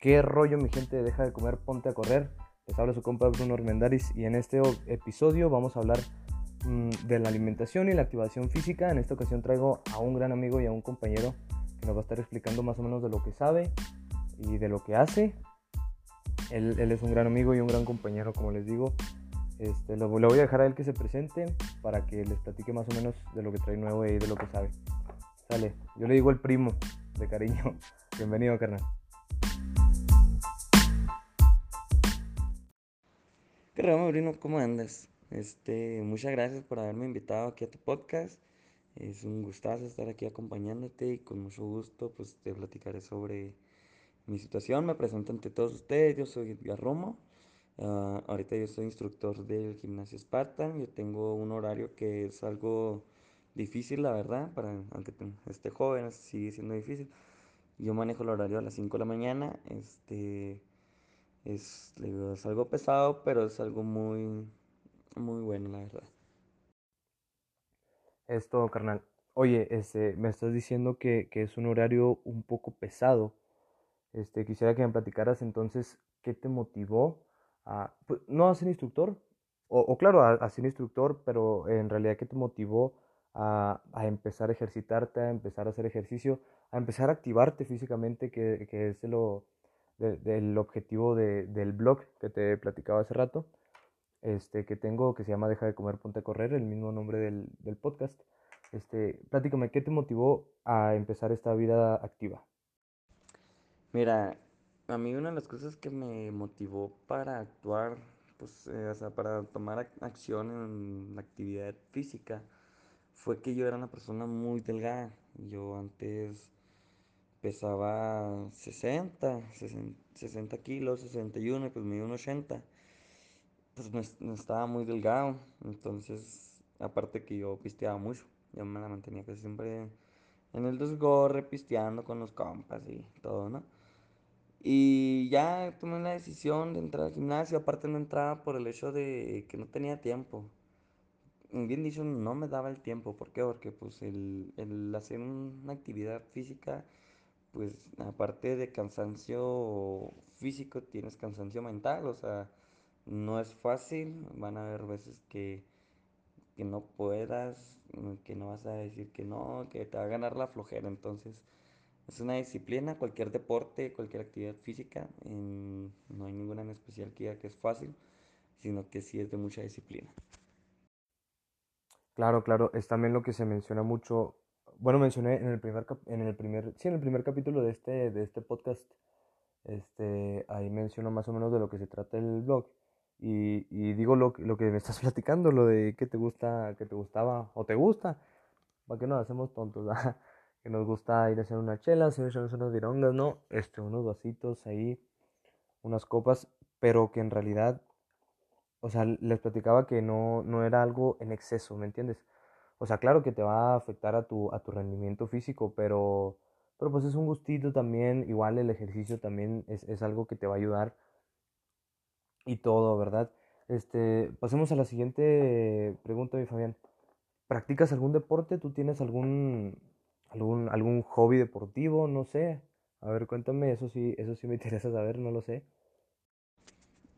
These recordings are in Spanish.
¿Qué rollo mi gente? Deja de comer, ponte a correr. Les habla su compa Bruno Armendaris y en este episodio vamos a hablar mm, de la alimentación y la activación física. En esta ocasión traigo a un gran amigo y a un compañero que nos va a estar explicando más o menos de lo que sabe y de lo que hace. Él, es un gran amigo y un gran compañero, como les digo. Este, lo, voy a dejar a él que se presente para que les platique más o menos de lo que trae nuevo y de lo que sabe. Sale, yo le digo el primo de cariño. Bienvenido, carnal. ¿Qué ramo, Bruno? ¿Cómo andas? Este, muchas gracias por haberme invitado aquí a tu podcast. Es un gustazo estar aquí acompañándote y con mucho gusto pues te platicaré sobre mi situación. Me presento ante todos ustedes. Yo soy Edgar Romo. Ah, ahorita yo soy instructor del gimnasio Spartan. Yo tengo un horario que es algo difícil, la verdad, para aunque esté joven, sigue siendo difícil. Yo manejo el horario a las 5 de la mañana. Este es, es algo pesado, pero es algo muy, muy bueno, la verdad. Esto, carnal. Oye, este, me estás diciendo que, que, es un horario un poco pesado. Este, quisiera que me platicaras entonces qué te motivó a, pues, no a ser instructor, o, o claro, a, a, ser instructor, pero en realidad qué te motivó a, a, empezar a ejercitarte, a empezar a hacer ejercicio, a empezar a activarte físicamente, que, que es lo, del objetivo de, del blog que te platicaba hace rato, este, que tengo, que se llama Deja de comer, ponte a correr, el mismo nombre del, del podcast. Este, platícame, ¿qué te motivó a empezar esta vida activa? Mira, a mí una de las cosas que me motivó para actuar, pues, eh, o sea, para tomar acción en la actividad física, fue que yo era una persona muy delgada. Yo antes pesaba 60, 60, kilos, 61, y pues me dio un 80. Pues no, estaba muy delgado, entonces, aparte que yo pisteaba mucho, yo me la mantenía casi siempre en el desgorre, pisteando con los compas y todo, ¿no? Y ya tomé la decisión de entrar al gimnasio, aparte no entraba por el hecho de que no tenía tiempo. Bien dicho, no me daba el tiempo, ¿por qué? Porque pues el, el hacer una actividad física pues aparte de cansancio físico, tienes cansancio mental, o sea, no es fácil, van a haber veces que, que no puedas, que no vas a decir que no, que te va a ganar la flojera, entonces es una disciplina, cualquier deporte, cualquier actividad física, no hay ninguna en especial que diga que es fácil, sino que sí es de mucha disciplina. Claro, claro, es también lo que se menciona mucho bueno, mencioné en el primer, en el primer, sí, en el primer capítulo de este, de este podcast, este, ahí menciono más o menos de lo que se trata el blog. Y, digo lo, que me estás platicando, lo de que te gusta, que te gustaba o te gusta, para que nos hacemos tontos, que nos gusta ir a hacer una chela, hacer unas virongas, ¿no? Este, unos vasitos ahí, unas copas, pero que en realidad, o sea, les platicaba que no, no era algo en exceso, ¿me entiendes? O sea, claro que te va a afectar a tu, a tu rendimiento físico, pero, pero pues es un gustito también, igual el ejercicio también es, es algo que te va a ayudar y todo, ¿verdad? Este, pasemos a la siguiente pregunta, mi Fabián. ¿Practicas algún deporte? ¿Tú tienes algún, algún, algún hobby deportivo? No sé. A ver, cuéntame, eso sí, eso sí me interesa saber, no lo sé.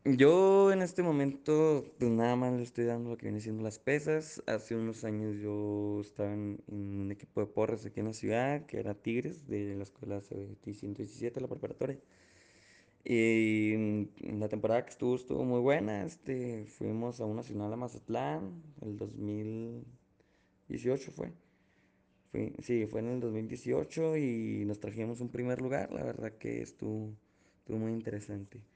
Yo en este momento, pues nada más le estoy dando lo que viene siendo las pesas. Hace unos años yo estaba en, un equipo de porras aquí en la ciudad, que era Tigres, de la escuela CBT 117, la preparatoria. Y en la temporada que estuvo, estuvo muy buena. Este, fuimos a una nacional a Mazatlán, el 2018 fue. fue. Sí, fue en el 2018 y nos trajimos un primer lugar. La verdad que estuvo, estuvo muy interesante.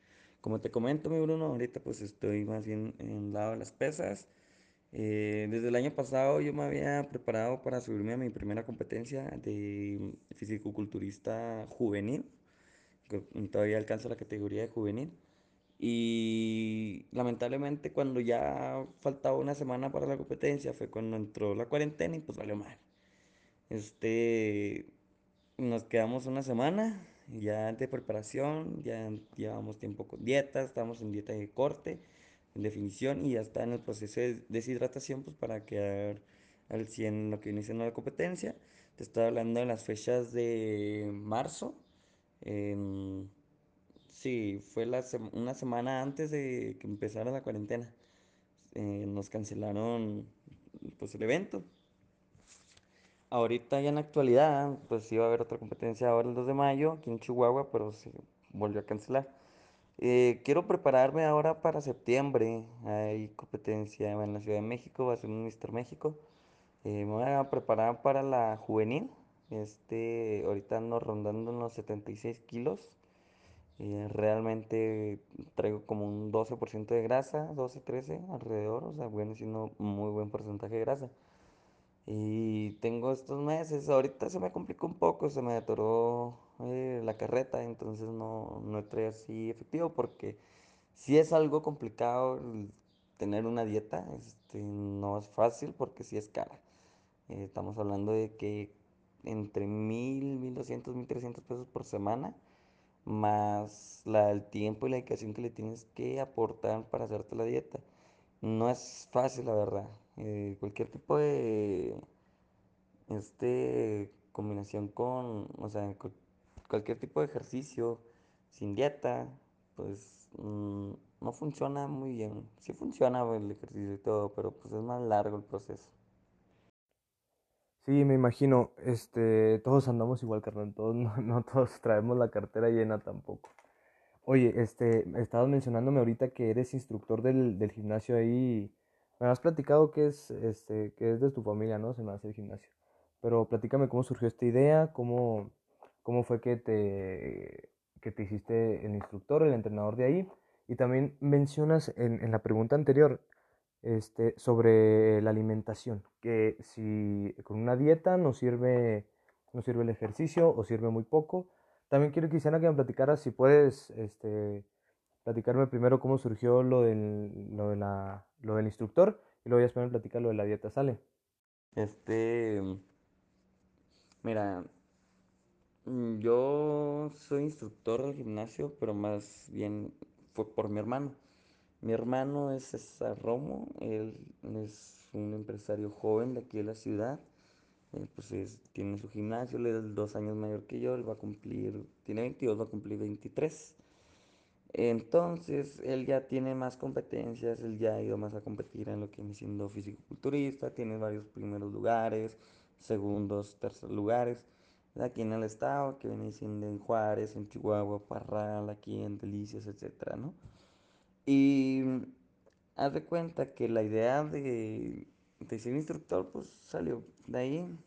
Como te comento, mi Bruno, ahorita pues estoy más bien en el lado de las pesas. Eh, desde el año pasado yo me había preparado para subirme a mi primera competencia de fisicoculturista juvenil, todavía alcanzo la categoría de juvenil. Y lamentablemente cuando ya faltaba una semana para la competencia fue cuando entró la cuarentena y pues valió mal. Este, nos quedamos una semana ya de preparación, ya llevamos tiempo con dietas, estamos en dieta de corte, en definición, y ya está en el proceso de deshidratación, pues para quedar al 100 lo que viene siendo la competencia. Te estoy hablando de las fechas de marzo. Sí, fue la una semana antes de que empezara la cuarentena. Eh, nos cancelaron pues el evento. Ahorita ya en la actualidad, pues iba a haber otra competencia ahora el 2 de mayo aquí en Chihuahua, pero se volvió a cancelar. Eh, quiero prepararme ahora para septiembre. Hay competencia en la Ciudad de México, va a ser un Mister México. Eh, me voy a preparar para la juvenil. Este, ahorita ando rondando en los 76 kilos. Eh, realmente traigo como un 12% de grasa, 12, 13 alrededor. O sea, bueno, siendo muy buen porcentaje de grasa. Y tengo estos meses, ahorita se me complicó un poco, se me atoró eh, la carreta, entonces no, no entré así efectivo porque si es algo complicado tener una dieta, este, no es fácil porque sí es cara. Eh, estamos hablando de que entre mil, mil doscientos, mil trescientos pesos por semana, más la, el tiempo y la dedicación que le tienes que aportar para hacerte la dieta. No es fácil, la verdad. Eh, cualquier tipo de este combinación con, o sea, cu- cualquier tipo de ejercicio sin dieta, pues mm, no funciona muy bien. Sí funciona el ejercicio y todo, pero pues es más largo el proceso. Sí, me imagino, este, todos andamos igual, carnal, todos, no, no todos traemos la cartera llena tampoco. Oye, este, estabas mencionándome ahorita que eres instructor del, del gimnasio ahí. Me has platicado que es, este, que es de tu familia, ¿no? Se me hace el gimnasio. Pero platícame cómo surgió esta idea, cómo, cómo fue que te, que te hiciste el instructor, el entrenador de ahí. Y también mencionas en, en la pregunta anterior, este, sobre la alimentación, que si con una dieta no sirve, no sirve el ejercicio o sirve muy poco. También quiero quisiera que me platicaras si puedes este, platicarme primero cómo surgió lo del, lo de la, lo del instructor y luego ya después me platica lo de la dieta, ¿sale? Este, mira, mm, yo soy instructor del gimnasio, pero más bien fue por mi hermano. Mi hermano es César Romo, él es un empresario joven de aquí de la ciudad. eh, pues es- tiene su gimnasio, él es dos años mayor que yo, él va a cumplir, tiene 22, va a cumplir 23. Entonces, él ya tiene más competencias, él ya ha ido más a competir en lo que viene siendo fisicoculturista, tiene varios primeros lugares, segundos, terceros lugares, aquí en el estado, que viene siendo en Juárez, en Chihuahua, Parral, aquí en Delicias, etcétera, ¿no? Y haz de cuenta que la idea de, de ser instructor, pues salió de ahí.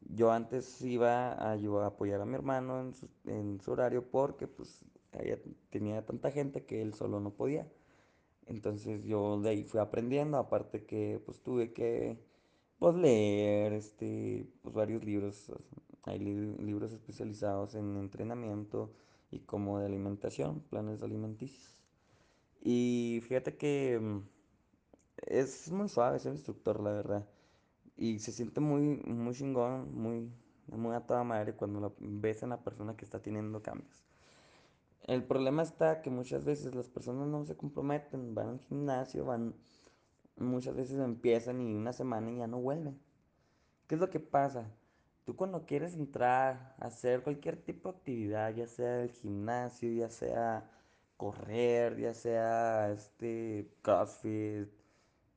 Yo antes iba a, yo apoyar a mi hermano en en su horario porque pues tenía tanta gente que él solo no podía. Entonces yo de ahí fui aprendiendo, aparte que pues tuve que pues leer este pues varios libros, hay li- libros especializados en entrenamiento y como de alimentación, planes alimenticios. Y fíjate que mm, es muy suave ser instructor, la verdad. Y se siente muy, muy chingón, muy, muy a toda madre cuando lo ves en la persona que está teniendo cambios. El problema está que muchas veces las personas no se comprometen, van al gimnasio, van, muchas veces empiezan y una semana y ya no vuelven. ¿Qué es lo que pasa? Tú cuando quieres entrar a hacer cualquier tipo de actividad, ya sea el gimnasio, ya sea correr, ya sea este CrossFit,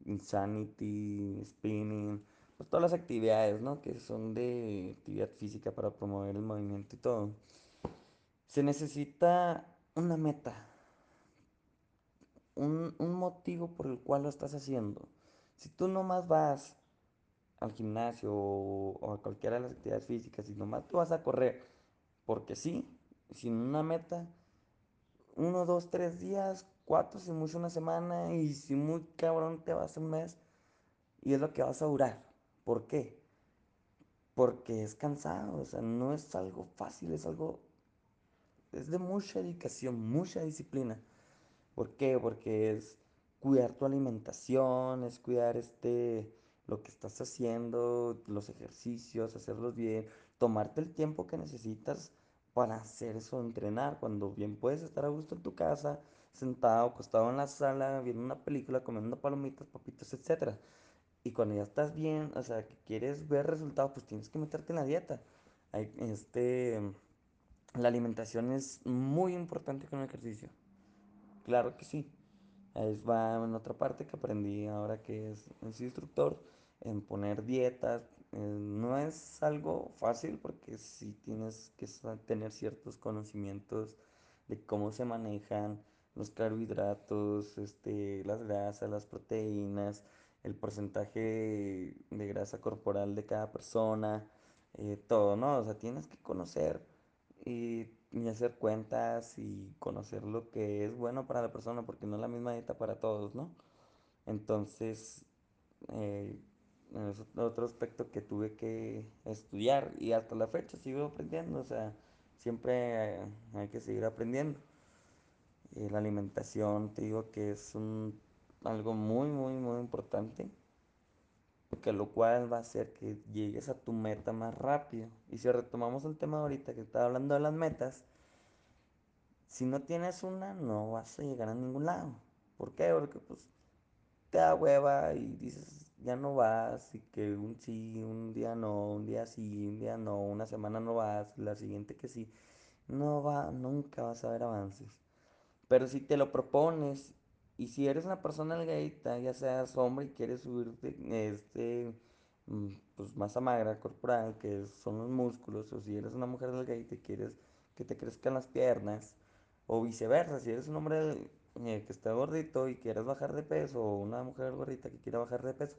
Insanity, spinning, pues todas las actividades, ¿no? Que son de actividad física para promover el movimiento y todo. Se necesita una meta, un, un motivo por el cual lo estás haciendo. Si tú nomás vas al gimnasio o, a cualquiera de las actividades físicas y nomás tú vas a correr porque sí, sin una meta, uno, dos, tres días, cuatro, si mucho una semana y si muy cabrón te vas un mes y es lo que vas a durar. ¿Por qué? Porque es cansado, o sea, no es algo fácil, es algo, es de mucha dedicación, mucha disciplina. ¿Por qué? Porque es cuidar tu alimentación, es cuidar este, lo que estás haciendo, los ejercicios, hacerlos bien, tomarte el tiempo que necesitas para hacer eso, entrenar, cuando bien puedes estar a gusto en tu casa, sentado, acostado en la sala, viendo una película, comiendo palomitas, papitas, etcétera. Y cuando ya estás bien, o sea, que quieres ver resultados, pues tienes que meterte en la dieta. Hay, este, la alimentación es muy importante con el ejercicio. Claro que sí. Ahí va en otra parte que aprendí ahora que es, es instructor, en poner dietas. No es algo fácil porque sí tienes que tener ciertos conocimientos de cómo se manejan los carbohidratos, este, las grasas, las proteínas, el porcentaje de grasa corporal de cada persona, eh, todo, ¿no? O sea, tienes que conocer y, y hacer cuentas y conocer lo que es bueno para la persona, porque no es la misma dieta para todos, ¿no? Entonces, eh, es otro aspecto que tuve que estudiar y hasta la fecha sigo aprendiendo, o sea, siempre hay, que seguir aprendiendo. Eh, la alimentación, te digo que es un, algo muy, muy, muy importante, porque lo cual va a hacer que llegues a tu meta más rápido. Y si retomamos el tema ahorita que estaba hablando de las metas, si no tienes una, no vas a llegar a ningún lado. ¿Por qué? Porque pues te da hueva y dices, ya no vas, y que un sí, un día no, un día sí, un día no, una semana no vas, la siguiente que sí, no va, nunca vas a ver avances. Pero si te lo propones y si eres una persona delgadita, ya seas hombre y quieres subirte este mm, pues masa magra corporal, que son los músculos, o si eres una mujer delgadita y quieres que te crezcan las piernas, o viceversa, si eres un hombre eh, que está gordito y quieres bajar de peso, o una mujer gordita que quiere bajar de peso,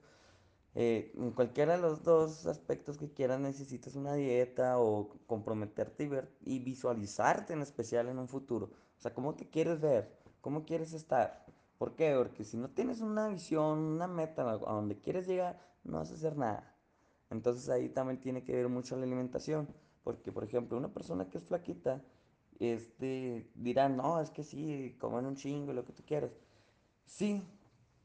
eh, en cualquiera de los dos aspectos que quieras necesitas una dieta o comprometerte y, ver, y visualizarte en especial en un futuro. O sea, ¿cómo te quieres ver? ¿Cómo quieres estar? ¿Por qué? Porque si no tienes una visión, una meta a donde quieres llegar, no vas a hacer nada. Entonces ahí también tiene que ver mucho la alimentación. Porque, por ejemplo, una persona que es flaquita, este, dirá, no, es que sí, comen un chingo, lo que tú quieras. Sí,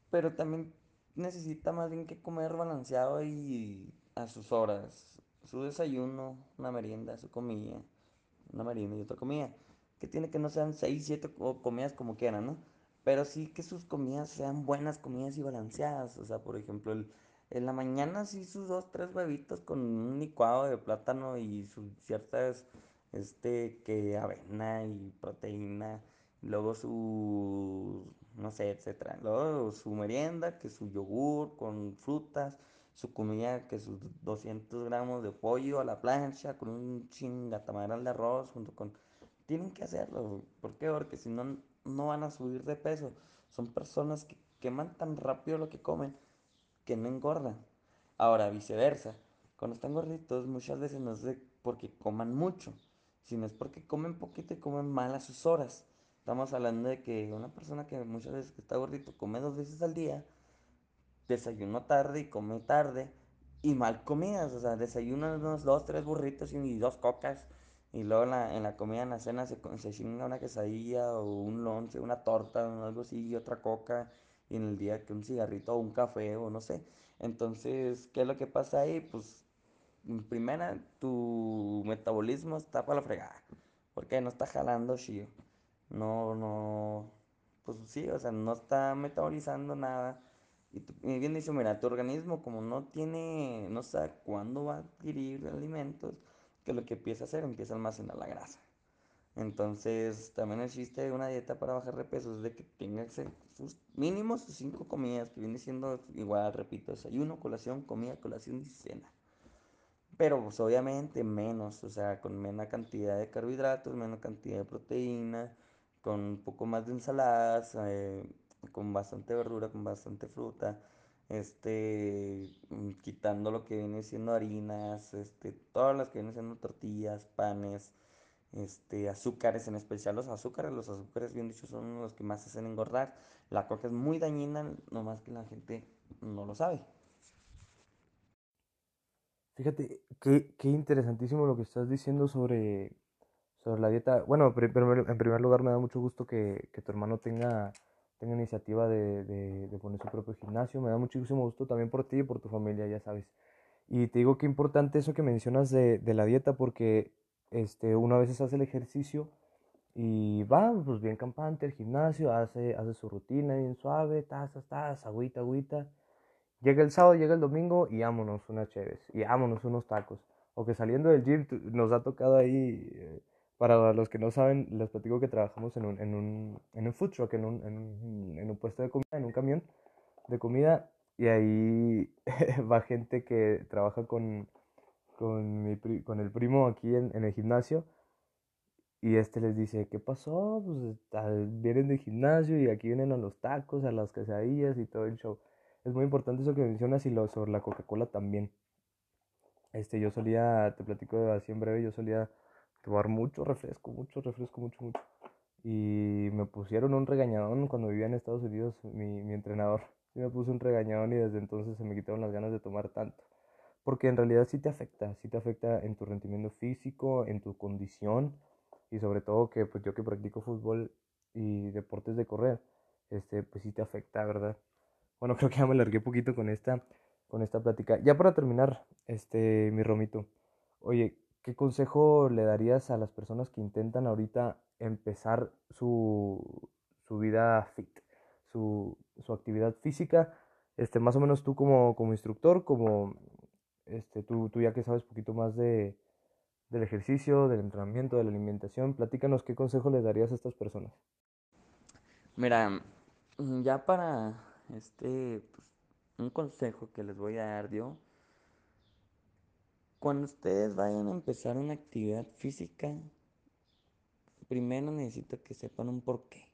pero también necesita más bien que comer balanceado y a sus horas. Su desayuno, una merienda, su comida, una merienda y otra comida. Que tiene que no sean 6 7 comidas como quieran, ¿no? Pero sí que sus comidas sean buenas comidas y balanceadas. O sea, por ejemplo, el, en la mañana sí sus dos, tres huevitos con un licuado de plátano y sus ciertas, este, que avena y proteína. Luego su, no sé, etcétera. Luego su merienda, que su yogur con frutas. Su comida, que sus 200 gramos de pollo a la plancha con un chingatamaral de arroz junto con... Tienen que hacerlo. ¿Por qué? Porque si no, no van a subir de peso. Son personas que queman tan rápido lo que comen que no engordan. Ahora, viceversa. Cuando están gorditos, muchas veces no es porque coman mucho, sino es porque comen poquito y comen mal a sus horas. Estamos hablando de que una persona que muchas veces está gordito come dos veces al día, desayuno tarde y come tarde, y mal comidas, o sea, desayuno unos dos, tres burritos y dos cocas, y luego en la, en la comida, en la cena, se, se chinga una quesadilla o un lonche, una torta o algo así, y otra coca, y en el día que un cigarrito o un café o no sé. Entonces, ¿qué es lo que pasa ahí? Pues, en primera, tu metabolismo está para la fregada, porque no está jalando chido. No, no, pues sí, o sea, no está metabolizando nada. Y, tú- y bien dicho, mira, tu organismo como no tiene, no sabe cuándo va a adquirir alimentos, que lo que empieza a hacer, empieza a almacenar la grasa. Entonces, también existe una dieta para bajar de peso, es de que tengas sus mínimos sus cinco comidas, que viene siendo igual, repito, desayuno, colación, comida, colación y cena. Pero pues obviamente menos, o sea, con menos cantidad de carbohidratos, menos cantidad de proteína, con un poco más de ensaladas, eh, con bastante verdura, con bastante fruta, este, mm, quitando lo que viene siendo harinas, este, todas las que vienen siendo tortillas, panes, este, azúcares, en especial los azúcares, los azúcares bien dicho son los que más hacen engordar. La coca es muy dañina, nomás que la gente no lo sabe. Fíjate, qué, qué interesantísimo lo que estás diciendo sobre, sobre la dieta. Bueno, en primer lugar me da mucho gusto que, que tu hermano tenga, tenga iniciativa de, de, poner su propio gimnasio. Me da muchísimo gusto también por ti y por tu familia, ya sabes. Y te digo qué importante eso que mencionas de, de la dieta porque este, uno a veces hace el ejercicio y va pues bien campante al gimnasio, hace, hace su rutina bien suave, tazas, tazas, agüita, agüita. Llega el sábado, llega el domingo y vámonos unas chéves y vámonos unos tacos. O que saliendo del gym nos ha tocado ahí eh, Para los que no saben, les platico que trabajamos en un, en un, en un food truck, en un, en, puesto de comida, en un camión de comida, y ahí va gente que trabaja con, con, mi, con el primo aquí en, en, el gimnasio, y este les dice, ¿qué pasó? Pues vienen del gimnasio y aquí vienen a los tacos, a las quesadillas y todo el show. Es muy importante eso que mencionas y lo sobre la Coca-Cola también. Este, yo solía, te platico así en breve, yo solía tomar mucho refresco, mucho refresco, mucho, mucho. Y me pusieron un regañadón cuando vivía en Estados Unidos, mi, mi entrenador. Me puso un regañadón y desde entonces se me quitaron las ganas de tomar tanto. Porque en realidad sí te afecta, sí te afecta en tu rendimiento físico, en tu condición y sobre todo que pues yo que practico fútbol y deportes de correr, este, pues sí te afecta, ¿verdad? Bueno, creo que ya me largué poquito con esta, con esta plática. Ya para terminar, este, mi Romito, oye, ¿qué consejo le darías a las personas que intentan ahorita empezar su, su vida fit, su, su, actividad física? Este, más o menos tú como, como instructor, como este, tú, tú ya que sabes poquito más de, del ejercicio, del entrenamiento, de la alimentación, platícanos qué consejo le darías a estas personas. Mira, ya para este, pues, un consejo que les voy a dar yo cuando ustedes vayan a empezar una actividad física, primero necesito que sepan un por qué.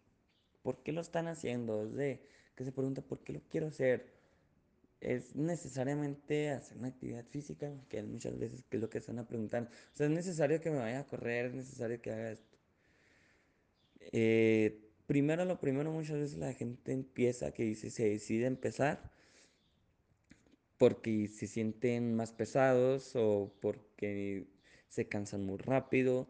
¿Por qué lo están haciendo? Es de que se pregunta por qué lo quiero hacer. Es necesariamente hacer una actividad física, que es muchas veces que es lo que están a preguntar. O sea, es necesario que me vaya a correr, es necesario que haga esto. Eh, primero, lo primero, muchas veces la gente empieza, que dice, se decide empezar porque se sienten más pesados o porque se cansan muy rápido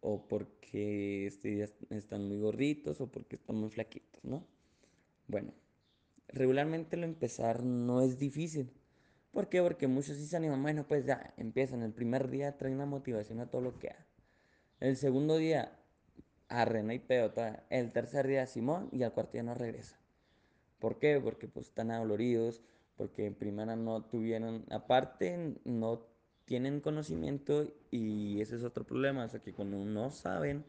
o porque este, están muy gorditos o porque están muy flaquitos, ¿no? Bueno, regularmente lo empezar no es difícil. ¿Por qué? Porque muchos sí se animan, bueno, pues ya empiezan. El primer día traen una motivación a todo lo que haga. El segundo día, arrena y peota. El tercer día, Simón, y al cuarto día no regresa. ¿Por qué? Porque pues están adoloridos, porque en primera no tuvieron, aparte no tienen conocimiento y ese es otro problema, o sea que cuando no saben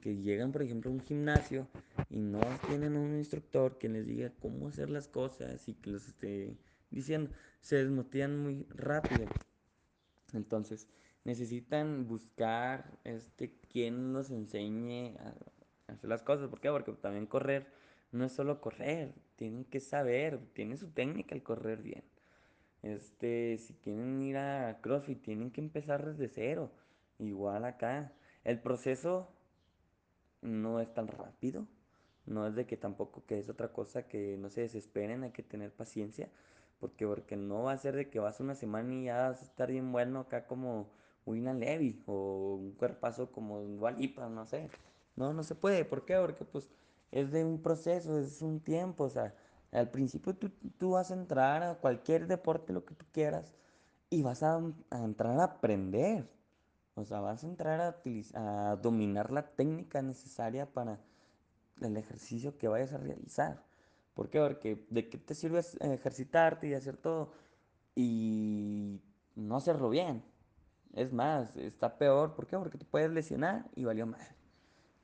que llegan por ejemplo a un gimnasio y no tienen un instructor que les diga cómo hacer las cosas y que los esté diciendo, se desmotivan muy rápido. Entonces, necesitan buscar este quien nos enseñe a hacer las cosas, ¿por qué? Porque también correr no es solo correr, tienen que saber, tiene su técnica el correr bien. Este, si quieren ir a CrossFit, tienen que empezar desde cero. Igual acá. El proceso no es tan rápido. No es de que tampoco que es otra cosa que no se desesperen, hay que tener paciencia. Porque, porque no va a ser de que vas una semana y ya vas a estar bien bueno acá como Wina Levy o un cuerpazo como Walipa, no sé. No, no se puede. ¿Por qué? Porque pues es de un proceso, es un tiempo, o sea, al principio tú, tú vas a entrar a cualquier deporte, lo que tú quieras, y vas a, entrar a aprender, o sea, vas a entrar a, a dominar la técnica necesaria para el ejercicio que vayas a realizar. ¿Por qué? Porque de qué te sirve ejercitarte y hacer todo y no hacerlo bien. Es más, está peor. ¿Por qué? Porque te puedes lesionar y valió mal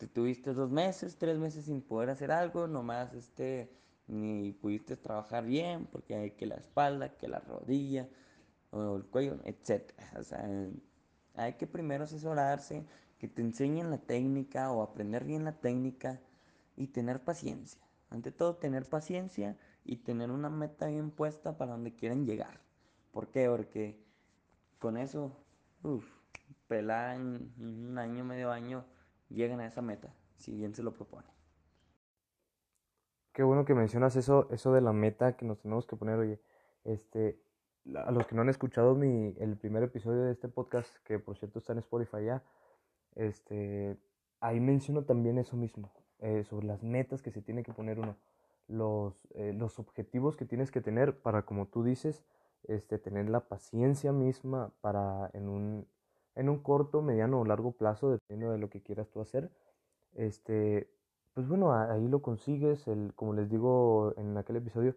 tuviste dos meses, tres meses sin poder hacer algo, nomás este, ni pudiste trabajar bien porque hay que la espalda, que la rodilla o el cuello, etc. O sea, hay que primero asesorarse, que te enseñen la técnica o aprender bien la técnica y tener paciencia. Ante todo, tener paciencia y tener una meta bien puesta para donde quieren llegar. ¿Por qué? Porque con eso, uff, pelada en un año, medio año, lleguen a esa meta, si bien se lo propone. Qué bueno que mencionas eso, eso de la meta que nos tenemos que poner, oye, este, a los que no han escuchado mi, el primer episodio de este podcast, que por cierto está en Spotify ya, este, ahí menciono también eso mismo, eh, sobre las metas que se tiene que poner uno, los, eh, los objetivos que tienes que tener para, como tú dices, este, tener la paciencia misma para en un, en un corto, mediano o largo plazo, dependiendo de lo que quieras tú hacer. Este, pues bueno, ahí lo consigues, el, como les digo en aquel episodio,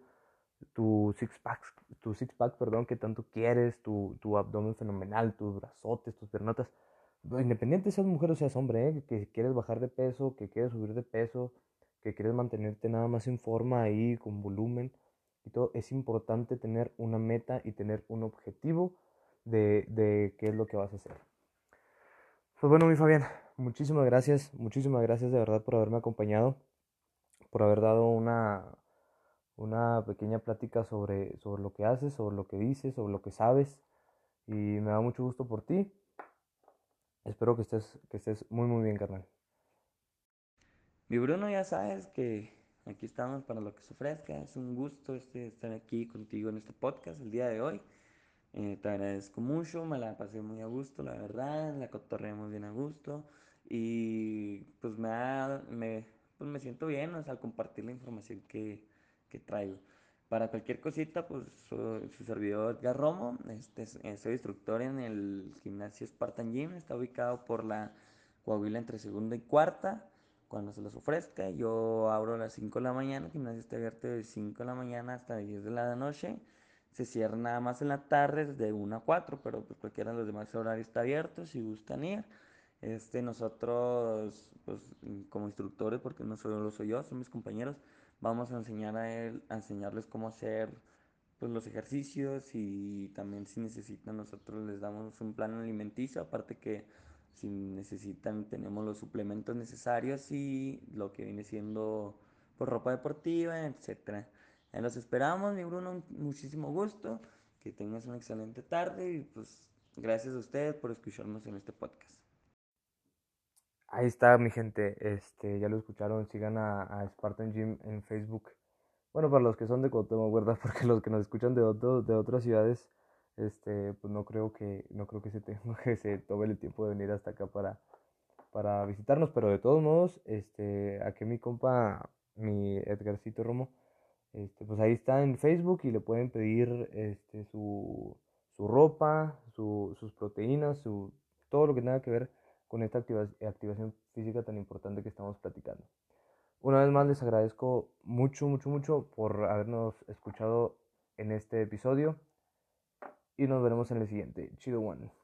tu six pack, tu six pack, perdón, que tanto quieres, tu, tu abdomen fenomenal, tus brazotes, tus piernotas, independiente seas mujer o seas hombre, ¿eh? que quieres bajar de peso, que quieres subir de peso, que quieres mantenerte nada más en forma ahí, con volumen y todo, es importante tener una meta y tener un objetivo de, de qué es lo que vas a hacer. Pues bueno, mi Fabián, muchísimas gracias, muchísimas gracias de verdad por haberme acompañado, por haber dado una, una pequeña plática sobre, sobre lo que haces, sobre lo que dices, sobre lo que sabes. Y me da mucho gusto por ti. Espero que estés, que estés muy, muy bien, carnal. Mi Bruno, ya sabes que aquí estamos para lo que se ofrezca. Es un gusto este, estar aquí contigo en este podcast el día de hoy. Eh, te agradezco mucho, me la pasé muy a gusto, la verdad, la cotorreamos bien a gusto y pues me, me, pues me siento bien al compartir la información que, que traigo. Para cualquier cosita, pues soy, su servidor Edgar Romo, este, eh, soy instructor en el gimnasio Spartan Gym, está ubicado por la Coahuila entre segunda y cuarta, cuando se los ofrezca. Yo abro a las 5 de la mañana, el gimnasio está abierto de 5 de la mañana hasta 10 de la noche. Se cierra nada más en la tarde, de 1 a 4, pero pues cualquiera de los demás horarios está abierto si gustan ir. Este, nosotros, pues como instructores, porque no solo soy yo, son mis compañeros, vamos a enseñar a él, a enseñarles cómo hacer pues, los ejercicios y también si necesitan nosotros les damos un plan alimenticio, aparte que si necesitan tenemos los suplementos necesarios y lo que viene siendo pues, ropa deportiva, etcétera. Los esperamos, mi Bruno, muchísimo gusto, que tengas una excelente tarde y pues gracias a ustedes por escucharnos en este podcast. Ahí está mi gente, este, ya lo escucharon, sigan a, Spartan Gym en Facebook. Bueno, para los que son de Cuauhtémoc, ¿verdad? Porque los que nos escuchan de, otro, de otras ciudades, este, pues no creo que, no creo que se, que se tome el tiempo de venir hasta acá para, para visitarnos, pero de todos modos, este, aquí mi compa, mi Edgarcito Romo, este, pues ahí está en Facebook y le pueden pedir este, su, su ropa, su, sus proteínas, su, todo lo que tenga que ver con esta activación física tan importante que estamos platicando. Una vez más les agradezco mucho, mucho, mucho por habernos escuchado en este episodio y nos veremos en el siguiente. Chido One.